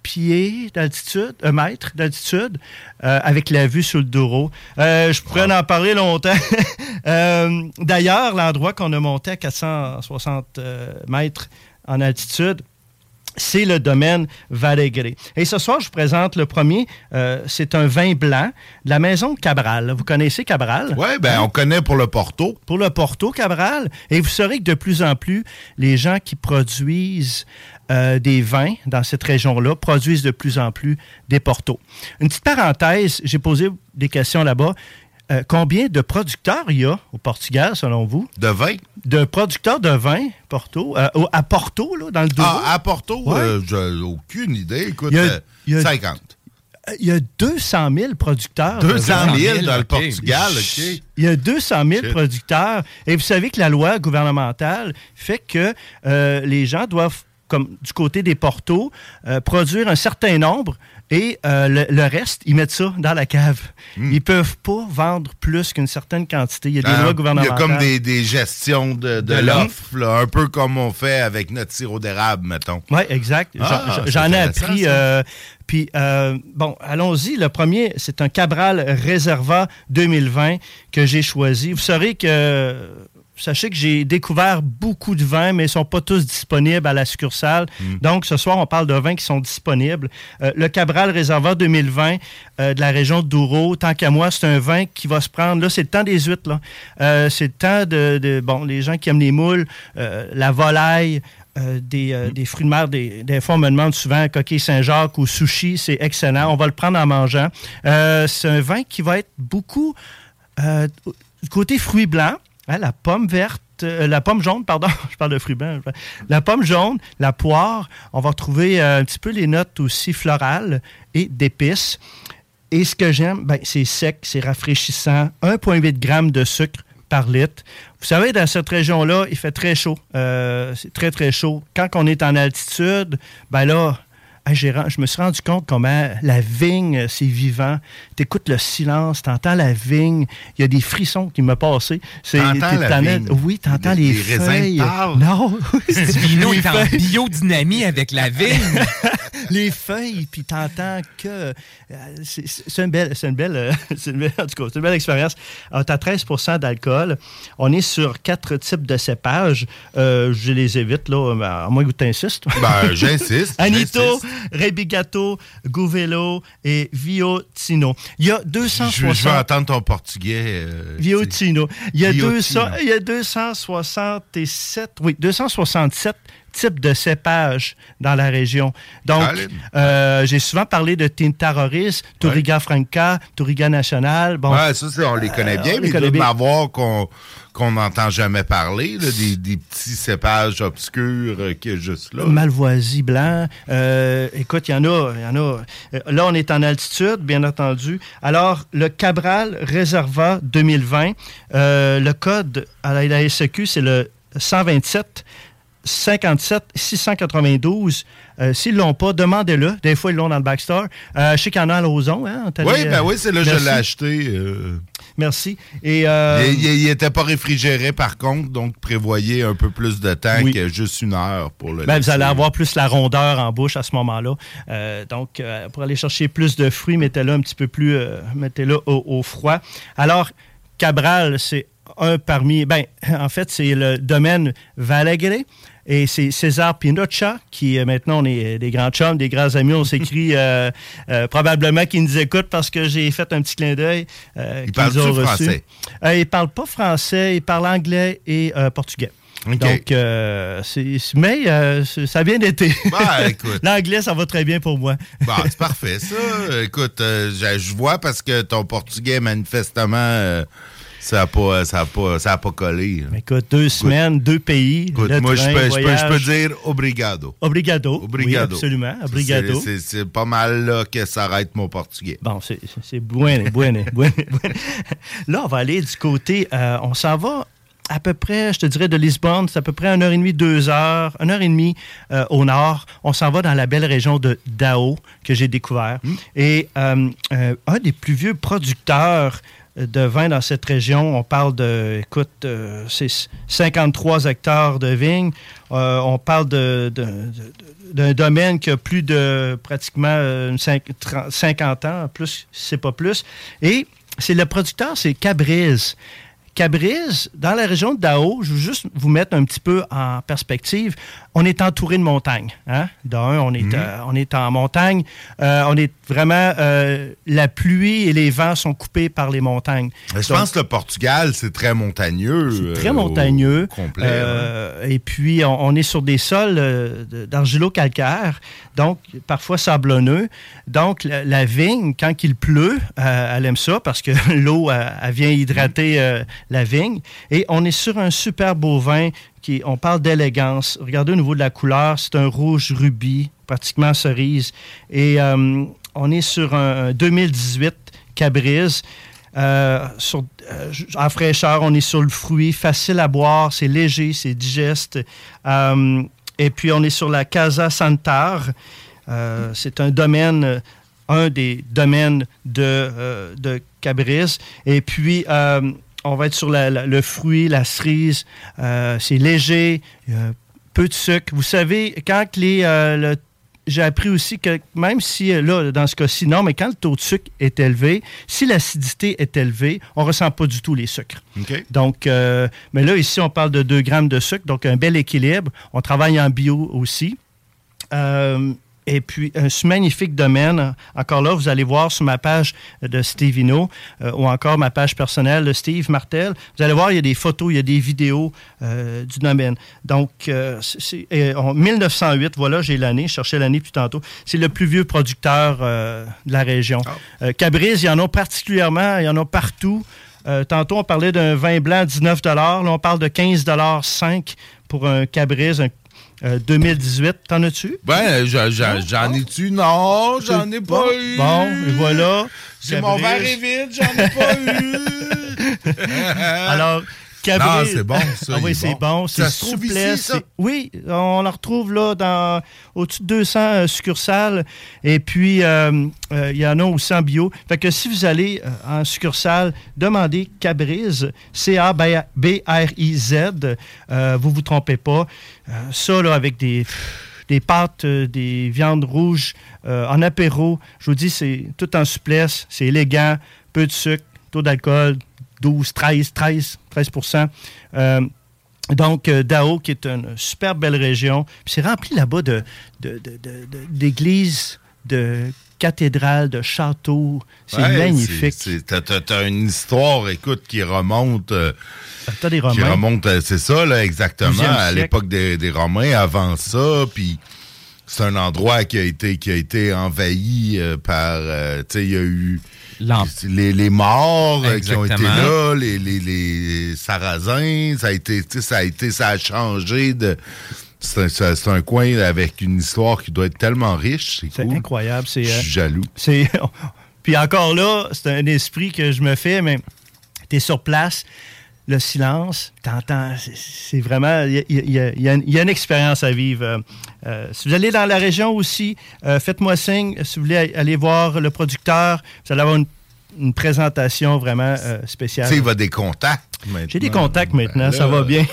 pieds d'altitude, un mètre d'altitude, euh, avec la vue sur le Douro. Euh, je pourrais en parler longtemps. Euh, D'ailleurs, l'endroit qu'on a monté à 460 euh, mètres en altitude, c'est le domaine Vallegré. Et ce soir, je vous présente le premier. Euh, c'est un vin blanc de la maison Cabral. Vous connaissez Cabral? Oui, ben, on connaît pour le Porto. Pour le Porto Cabral. Et vous saurez que de plus en plus, les gens qui produisent euh, des vins dans cette région-là produisent de plus en plus des Portos. Une petite parenthèse, j'ai posé des questions là-bas. Euh, combien de producteurs il y a au Portugal, selon vous? De vin? De producteurs de vin, Porto, euh, à Porto, là, dans le Douro. Ah, à Porto, Ouais. euh, j'ai aucune idée. Écoute, Il y a- euh, il y a- 50. Il y a 200 000 producteurs. de 200 vin. 000 dans le Portugal, OK. Il y a 200 000 Shit. producteurs. Et vous savez que la loi gouvernementale fait que euh, les gens doivent, comme du côté des portos, euh, produire un certain nombre et euh, le, le reste, ils mettent ça dans la cave. Ils peuvent pas vendre plus qu'une certaine quantité. Il y a des. Ah, lois Il y a gouvernementales. comme des, des gestions de, de De l'offre, un peu comme on fait avec notre sirop d'érable, mettons. Oui, exact. J'en- Ah, j'en- ai appris. euh, puis, euh, bon, allons-y. Le premier, c'est un Cabral Reserva 2020 que j'ai choisi. Vous saurez que. Sachez que j'ai découvert beaucoup de vins, mais ils ne sont pas tous disponibles à la succursale. Donc, ce soir, on parle de vins qui sont disponibles. Euh, le Cabral Reserva 2020 euh, de la région de Douro, tant qu'à moi, c'est un vin qui va se prendre. Là, c'est le temps des huîtres. là. Euh, c'est le temps de, de- Bon, les gens qui aiment les moules, la volaille, euh, des, des fruits de mer. Des, des fois, on me demande souvent coquille Saint-Jacques ou sushi. C'est excellent. On va le prendre en mangeant. C'est un vin qui va être beaucoup du côté fruits blancs. Hein, la pomme verte. euh, la pomme jaune, pardon, je parle de fruits. La pomme jaune, la poire, on va retrouver euh, un petit peu les notes aussi florales et d'épices. Et ce que j'aime, ben, c'est sec, c'est rafraîchissant. 1,8 g de sucre par litre. Vous savez, dans cette région-là, il fait très chaud. Euh, c'est très, très chaud. Quand on est en altitude, ben là, je me suis rendu compte comment la vigne, euh, c'est vivant. Tu écoutes le silence, tu entends la vigne. Il y a des frissons qui me passé. C'est- T'entends la vigne. as- Oui, tu entends Les- les, feuilles. parlent. Non. Les est en biodynamie avec la vigne. les feuilles, puis t'entends que euh, c'est une belle, c'est une belle, euh, c'est une belle- en tout cas, c'est une belle expérience. Alors, t'as 13% d'alcool. On est sur quatre types de cépages. Euh, je les évite là, à moins que tu insistes. Ben, j'insiste, Anito. Rebigato, Gouvello et Viotino. Il y a Je, 260. je vais entendre ton portugais. euh, Viotino. Il y, a Viotino. 200, il y a 267, oui, 267 types de cépages dans la région. Donc, euh, j'ai souvent parlé de Tintaroris, Touriga Franca, Touriga National. Bon, Ouais, ça, on les connaît Euh, bien, mais il doit y bien. en avoir qu'on qu'on n'entend jamais parler, là, des, des petits cépages obscurs euh, qu'il y a juste là. Malvoisie blanc. Euh, écoute, il y en a, il y en a. Euh, Là, on est en altitude, bien entendu. Alors, le Cabral Reserva 2020, euh, le code à la, la SEQ, c'est le 127 57 692. Euh, S'ils l'ont pas, demandez-le. Des fois, ils l'ont dans le backstore. Euh, je sais qu'il y en a à Lauson. Hein? Oui, ben euh, oui, c'est là que je l'ai acheté. euh. Merci. Et, Il n'était pas réfrigéré, par contre, donc prévoyez un peu plus de temps Oui. que juste une heure pour le Ben, vous allez avoir plus la rondeur en bouche à ce moment-là. Donc, pour aller chercher plus de fruits, mettez-le un petit peu plus, mettez-le au, au froid. Alors, Cabral, c'est un parmi, ben, en fait, c'est le domaine Valegre. Et c'est César Pinocha, qui euh, maintenant, on est des grands chums, des grands amis. On s'écrit euh, euh, probablement qui nous écoute parce que j'ai fait un petit clin d'œil. euh, Il qu'ils parle-tu ont reçu. français? Euh, il parle pas français, il parle anglais et euh, portugais. Donc, euh, mais euh, ça vient d'été. Écoute. L'anglais, ça va très bien pour moi. Bon, c'est parfait, ça. Écoute, euh, je je vois parce que ton portugais, manifestement, euh, ça n'a pas, ça a pas, ça a pas collé. Écoute, deux semaines, deux pays. Écoute, le moi, je peux, je, peux, je peux voyage. dire obrigado. Obrigado. Obrigado. Oui, absolument. Obrigado. C'est- pas mal là que s'arrête mon portugais. Bon, c'est bueno, bueno, bueno. Là, on va aller du côté, euh, on s'en va à peu près, je te dirais, de Lisbonne, c'est à peu près une heure et demie, deux heures, une heure et demie euh, au nord. On s'en va dans la belle région de Dao, que j'ai découvert. Et euh, euh, un des plus vieux producteurs de vin dans cette région, on parle de, écoute, euh, c'est 53 hectares de vignes. Euh, on parle d'un domaine qui a plus de pratiquement euh, une cinq- 30 50 ans, plus, c'est pas plus. Et c'est le producteur, c'est Cabriz. Cabriz, dans la région de Dao, je veux juste vous mettre un petit peu en perspective. On est entouré de montagnes. Hein? D'un, on, est, euh, on est en montagne. Euh, on est vraiment. euh, la pluie et les vents sont coupés par les montagnes. Je Donc, pense que le Portugal, c'est très montagneux. c'est très montagneux. complet. hein. Et puis, on, on est sur des sols d'argilo-calcaire, donc parfois sablonneux. Donc, la, la vigne, quand il pleut, elle aime ça parce que l'eau, elle, elle vient hydrater euh, la vigne. Et on est sur un super beau vin. On parle d'élégance. Regardez au niveau de la couleur, c'est un rouge rubis, pratiquement cerise. Et euh, on est sur un, un 2018 Cabriz. Euh, euh, en fraîcheur, on est sur le fruit, facile à boire, c'est léger, c'est digeste. Et puis, on est sur la Casa Santar. C'est un domaine, un des domaines de, de. Et puis, on va être sur la- la- le fruit, la cerise. Euh, c'est léger, euh, peu de sucre. Vous savez, quand les, euh, le j'ai appris aussi que même si, euh, là, dans ce cas-ci, non, mais quand le taux de sucre est élevé, si l'acidité est élevée, on ne ressent pas du tout les sucres. OK. Donc, mais là, ici, on parle de 2 grammes de sucre, donc un bel équilibre. On travaille en bio aussi. Et puis, un magnifique domaine. Encore là, vous allez voir sur ma page de Stevino euh, ou encore ma page personnelle de Steve Martel. Vous allez voir, il y a des photos, il y a des vidéos euh, du domaine. Donc, euh, c'est- en 1908, voilà, j'ai l'année, je cherchais l'année plus tantôt. C'est le plus vieux producteur euh, de la région. Cabriz, il y en a particulièrement, il y en a partout. Euh, tantôt, on parlait d'un vin blanc à 19 Là, on parle de 15,5 pour un Cabriz, un euh, 2018. T'en as-tu? Ben, j'en ai-tu? Non, j'en ai pas Bon, eu. Bon, et voilà. J'ai mon verre est vide, j'en ai pas eu. Alors, Non, c'est bon, ça, Ah oui, est c'est bon. bon. C'est souplesse. ici, Oui, on en retrouve là dans au-dessus de 200 euh, succursales. Et puis, euh, euh, il y en a aussi en bio. Fait que si vous allez en succursale, demandez Cabriz, C-A-B-R-I-Z. Vous vous trompez pas. Ça, là, avec des des pâtes, euh, des viandes rouges euh, en apéro. Je vous dis, c'est tout en souplesse, c'est élégant, peu de sucre, taux d'alcool 12, 13, 13, 13 Euh, donc, euh, Dao, qui est une super belle région. Puis c'est rempli là-bas de, de- de- de- de- d'églises, de cathédrales, de châteaux. C'est Ouais, magnifique. T'as, une histoire, écoute, qui remonte. euh, T'as des qui Romains. remonte, euh, c'est ça, là, exactement, 12e à l'époque des, des Romains, avant ça, puis c'est un endroit qui a été, qui a été envahi euh, par, euh, tu sais, il y a eu les, les morts euh, qui ont été là, les, les, les Sarrasins, ça a été, ça a été, ça a changé de... C'est un, coin avec une histoire qui doit être tellement riche, c'est cool. incroyable. C'est, Je euh, suis jaloux. C'est, puis encore là, c'est un esprit que je me fais, mais tu es sur place. Le silence, t'entends, c'est- vraiment, il y a une expérience à vivre. Euh, euh, si vous allez dans la région aussi, euh, faites-moi signe. Si vous voulez aller voir le producteur, vous allez avoir une, une présentation vraiment euh, spéciale. Tu sais, il va des contacts. J'ai des contacts maintenant, Ben ça là. va bien.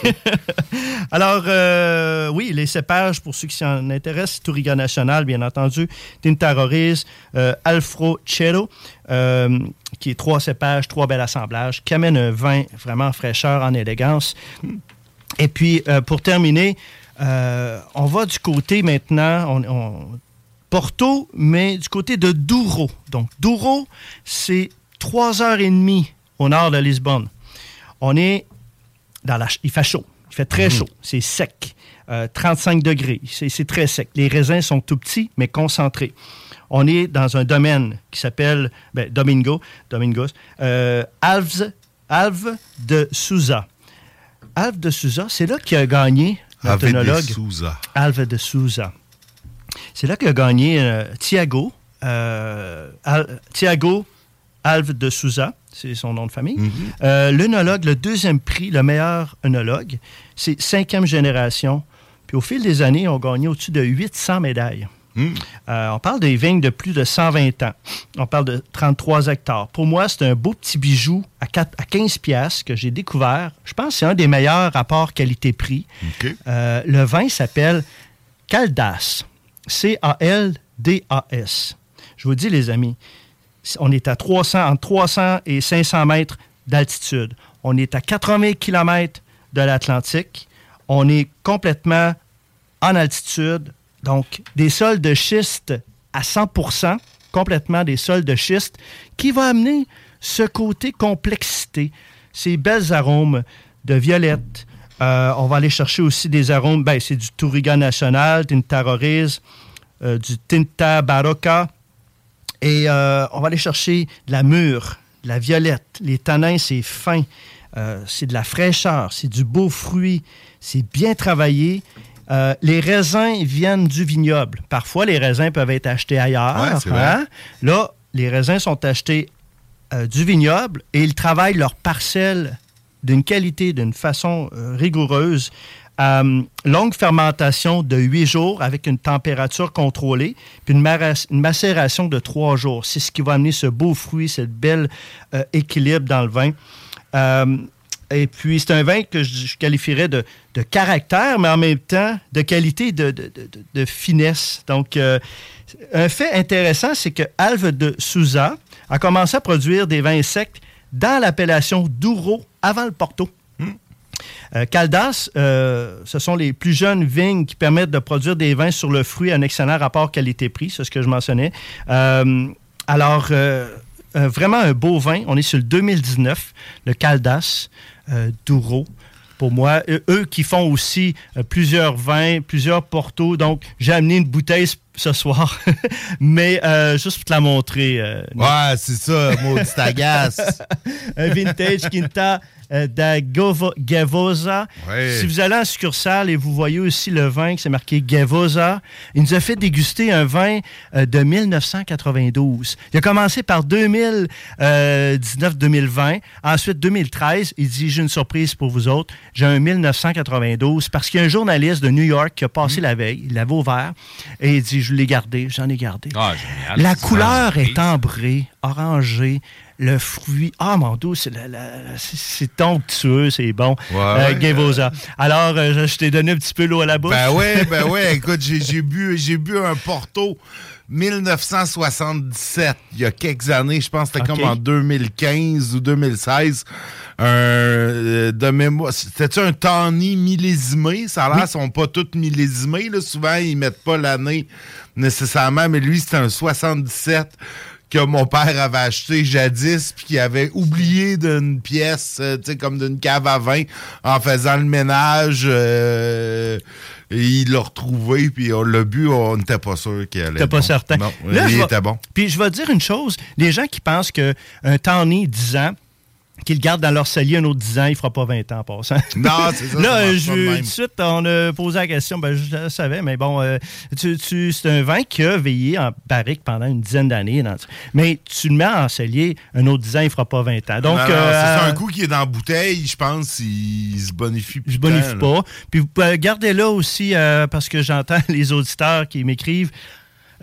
Alors, euh, oui, les cépages, pour ceux qui s'en intéressent, Touriga National, bien entendu, Tintaroriz, euh, Alfro Chelo, euh, qui est trois cépages, trois bels assemblages, qui amène un vin vraiment en fraîcheur, en élégance. Et puis, pour terminer, on va du côté maintenant, on, on- Porto, mais du côté de Douro. Donc, Douro, c'est trois heures et demie au nord de Lisbonne. On est dans la... Il fait chaud. Il fait très chaud. C'est sec. Euh, 35 degrés. C'est très sec. Les raisins sont tout petits, mais concentrés. On est dans un domaine qui s'appelle ben, Domingo, Domingos, euh, Alves, Alves de Souza. Alves de Souza, c'est là qu'il a gagné Alves de. Souza. Alves de Souza. C'est là qu'a gagné euh, Thiago, euh, Al- Thiago Alves de Souza, c'est son nom de famille. Euh, L'œnologue, le deuxième prix, le meilleur œnologue, c'est cinquième génération. Puis au fil des années, ont gagné au-dessus de 800 médailles. Euh, on parle des vignes de plus de 120 ans. On parle de 33 hectares. Pour moi, c'est un beau petit bijou à, 4 à 15 piastres que j'ai découvert. Je pense que c'est un des meilleurs rapports qualité-prix. Le vin s'appelle Caldas. C-A-L-D-A-S. Je vous dis, les amis, on est à 300, entre 300 et 500 mètres d'altitude. On est à 80 km de l'Atlantique. On est complètement en altitude. Donc, des sols de schiste à 100% complètement des sols de schiste, qui va amener ce côté complexité, ces belles arômes de violette. Euh, on va aller chercher aussi des arômes, ben, c'est du Touriga National, Tinta Roriz, euh, du Tinta Barocca. Et euh, on va aller chercher de la mûre, de la violette. Les tanins, c'est fin. C'est de la fraîcheur, c'est du beau fruit, c'est bien travaillé. Euh, les raisins viennent du vignoble. Parfois, les raisins peuvent être achetés ailleurs. Ouais, hein. Là, les raisins sont achetés euh, du vignoble et ils travaillent leur parcelle d'une qualité, d'une façon euh, rigoureuse. Euh, longue fermentation de huit jours avec une température contrôlée, puis une, macération de trois jours. C'est ce qui va amener ce beau fruit, ce bel euh, équilibre dans le vin. Euh, et puis, c'est un vin que je, qualifierais de, de caractère, mais en même temps de qualité, de- de- de finesse. Donc, euh, un fait intéressant, c'est que Alve de Souza a commencé à produire des vins secs dans l'appellation Douro avant le Porto. Euh, Caldas, euh, ce sont les plus jeunes vignes qui permettent de produire des vins sur le fruit à un excellent rapport qualité-prix, c'est ce que je mentionnais. Euh, alors, vraiment un beau vin. On est sur le 2019, le Caldas Douro. Pour moi, eux, eux qui font aussi euh, plusieurs vins, plusieurs portos. Donc, j'ai amené une bouteille ce- soir, mais euh, juste pour te la montrer. euh, Ouais, c'est ça, maudit agace. un vintage Quinta euh, da Gavosa. Ouais. Si vous allez en succursale et vous voyez aussi le vin qui c'est marqué Gavosa, il nous a fait déguster un vin de 1992. Il a commencé par 2019-2020, ensuite 2013. Il dit J'ai une surprise pour vous autres. J'ai un 1992 parce qu'il y a un journaliste de New York qui a passé la veille, il l'avait ouvert et il dit Je l'ai gardé, j'en ai gardé. Ah, génial. La couleur est ambrée, orangée. Le fruit, ah mon dieu, c'est onctueux, c'est bon. Euh, ouais. Gavosa. Alors, euh, je, je t'ai donné un petit peu l'eau à la bouche. Ben ouais, ben ouais. Écoute, j'ai bu, j'ai bu un Porto 1977, il y a quelques années. Je pense que c'était comme en 2015 ou 2016. Un, euh, de mémoire. C'était-tu un Tawny millésimé? Ça a l'air, Oui. sont pas tous millésimés. Là. Souvent, ils mettent pas l'année nécessairement, mais lui, c'était un 77 que mon père avait acheté jadis puis qu'il avait oublié d'une pièce, euh, tu sais, comme d'une cave à vin en faisant le ménage. euh, et il l'a retrouvé, puis on l'a bu, on n'était pas sûr qu'il allait. T'es pas bon. certain. Non, Là, il était bon. Puis je vais te dire une chose. Les gens qui pensent qu'un Tawny 10 ans, qu'ils gardent dans leur cellier un autre 10 ans, il ne fera pas 20 ans en passant. Non, c'est ça. Là, je, pas de même. tout de suite, on a posé la question, ben, je le savais, mais bon, euh, tu, tu- c'est un vin qui a veillé en barrique pendant une dizaine d'années. dans- Mais tu le mets en cellier, un autre 10 ans, il ne fera pas 20 ans. Donc, non, euh, c'est un coup qui est dans la bouteille, je pense, il, se bonifie plus je bonifie pas. Puis vous pouvez- gardez-le aussi, euh, parce que j'entends les auditeurs qui m'écrivent.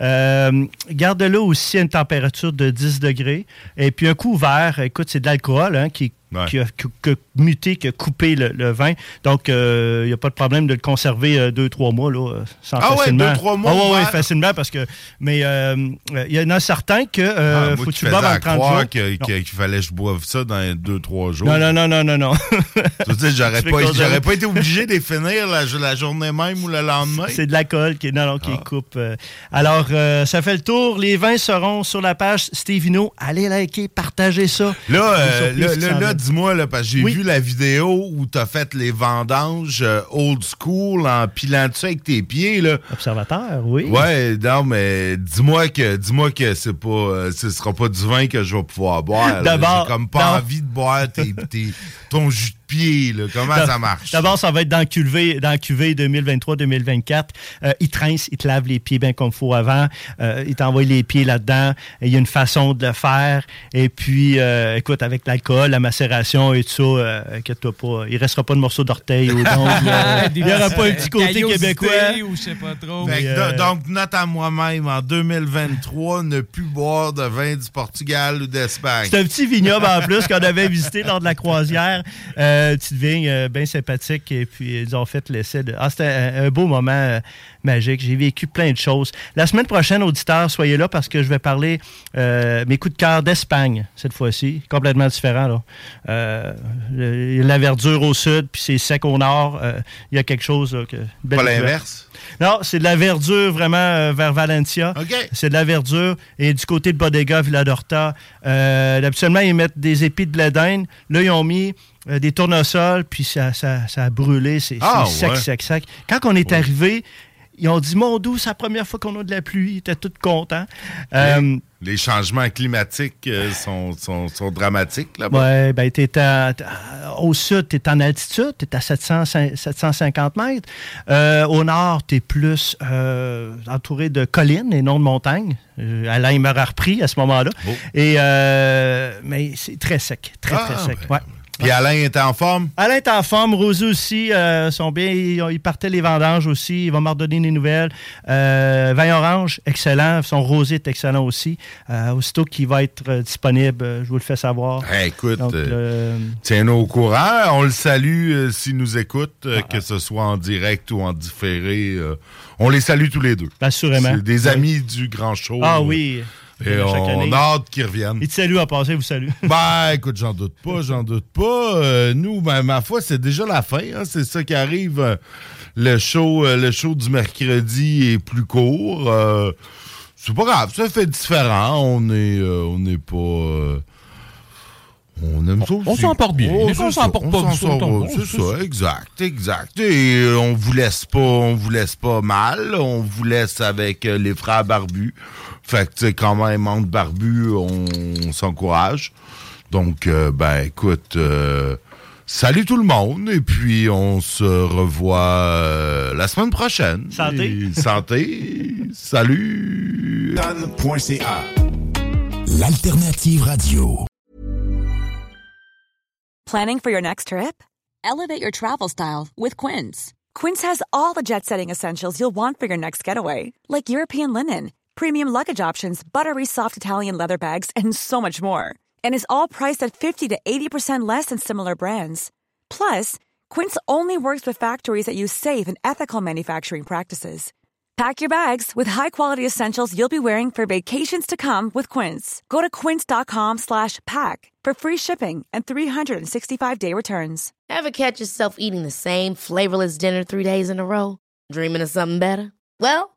Euh, Garde-le aussi à une température de 10 degrés. Et puis un coup ouvert, écoute, c'est de l'alcool hein, qui, qui a a muté, qui a coupé le, le vin. Donc, il n'y a pas de problème de le conserver 2-3 mois. Là, euh, sans Ah ouais, facilement. deux, trois mois Ah ouais, ouais, facilement, parce que. Mais euh, euh, il y en a certains que euh, Ah, faut que tu boives en à 30 croire jours. que- que- qu'il fallait que je boive ça dans 2-3 jours. Non, non, non, non, non, non. J'aurais pas, pas été obligé de finir la, la journée même ou le lendemain. C'est de l'alcool qui, non, non, qui Ah. coupe. euh. Alors, euh, ça fait le tour. Les vins seront sur la page Stevino. Allez liker, partagez ça. Là, euh, là. Dis-moi, là, parce que j'ai Oui. vu la vidéo où t'as fait les vendanges euh, old school en pilant dessus avec tes pieds, là. Observateur, oui. Ouais, non, mais dis-moi que dis-moi que c'est pas euh, ce sera pas du vin que je vais pouvoir boire. D'abord, J'ai comme pas non. envie de boire tes, tes- ton jus pied, là. Comment ça marche? D'abord, ça va être dans le QV, dans le QV 2023-2024. Euh, il trince, il te lave les pieds bien comme il faut avant. Euh, il t'envoie les pieds là-dedans. Il y a une façon de le faire. Et puis, euh, écoute, avec l'alcool, la macération et tout ça, euh, inquiète-toi pas. Il restera pas de morceaux d'orteil ongles. euh, il n'y aura pas un petit côté québécois. ou je sais pas trop. Mais, euh, Donc, note à moi-même, en 2023, ne plus boire de vin du Portugal ou d'Espagne. C'est un petit vignoble en plus qu'on avait visité lors de la croisière. Euh, petite vigne euh, bien sympathique. Et puis, ils ont fait l'essai de. Ah, c'était un, un beau moment euh, magique. J'ai vécu plein de choses. La semaine prochaine, auditeurs, soyez là parce que je vais parler euh, mes coups de cœur d'Espagne cette fois-ci. Complètement différent. Là. Euh, le- la verdure au sud, puis c'est sec au nord. Euh, Il y a quelque chose. là, que, belle Pas l'inverse? Non, c'est de la verdure vraiment euh, vers Valencia. C'est de la verdure. Et du côté de Bodega, Villadorta, euh, habituellement, ils mettent des épis de blé d'Inde. Là, ils ont mis euh, des tournesols, puis ça, ça, ça a brûlé. C'est Ah, sec, ouais. sec, sec. Quand on est arrivé, ils ont dit Mon doux, c'est la première fois qu'on a de la pluie. Ils étaient tous contents. Euh, Les changements climatiques euh, sont, sont, sont dramatiques là-bas. Ouais, ben, t'es à- t'es à- au sud, tu es en altitude, tu es à 700, 750 mètres. Euh, au nord, tu es plus entouré de collines et non de montagnes. Alain m'aura repris à ce moment-là. Et, euh, mais c'est très sec, très, Ah, très sec. ben, ouais. Puis Alain est en forme? Alain est en forme, Rosé aussi, euh, sont bien, ils, ils partaient les vendanges aussi, il va me redonner des nouvelles. Euh, vin orange, excellent, son rosé est excellent aussi. Euh, aussitôt qu'il va être euh, disponible, euh, je vous le fais savoir. Eh, écoute, euh, tiens-nous au courant. On le salue s'il nous écoute, Ah. que ce soit en direct ou en différé. on les salue tous les deux. Assurément. C'est des Oui. amis du grand show. Ah oui. Et Chaque on année. a hâte qu'ils reviennent. Il te salue à passer, vous salue. Ben, écoute, j'en doute pas, j'en doute pas. Euh, nous, ben, ma foi, c'est déjà la fin. hein, c'est ça qui arrive. Euh, Le show, euh, le show du mercredi est plus court. Euh, c'est pas grave, ça fait différent. On est, euh, on n'est pas. euh, on aime ça. on aussi. s'en porte bien. Oh, s'en on pas s'en bien, sort- c'est C'est ça. ça, exact, exact. Et on vous laisse pas, on vous laisse pas mal. On vous laisse avec les frères barbus. Fait que, tu sais, quand même, entre barbus, on, on s'encourage. Donc, euh, ben, écoute, euh, salut tout le monde. Et puis, on se revoit euh, la semaine prochaine. Santé. Et santé. salut. L'alternative radio. Planning for your next trip? Elevate your travel style with Quince. Quince has all the jet setting essentials you'll want for your next getaway, like European linen, premium luggage options, buttery soft Italian leather bags, and so much more. And is all priced at 50 to 80% less than similar brands. Plus, Quince only works with factories that use safe and ethical manufacturing practices. Pack your bags with high-quality essentials you'll be wearing for vacations to come with Quince. Go to quince.com slash pack for free shipping and 365-day returns. Ever catch yourself eating the same flavorless dinner three days in a row? Dreaming of something better? Well,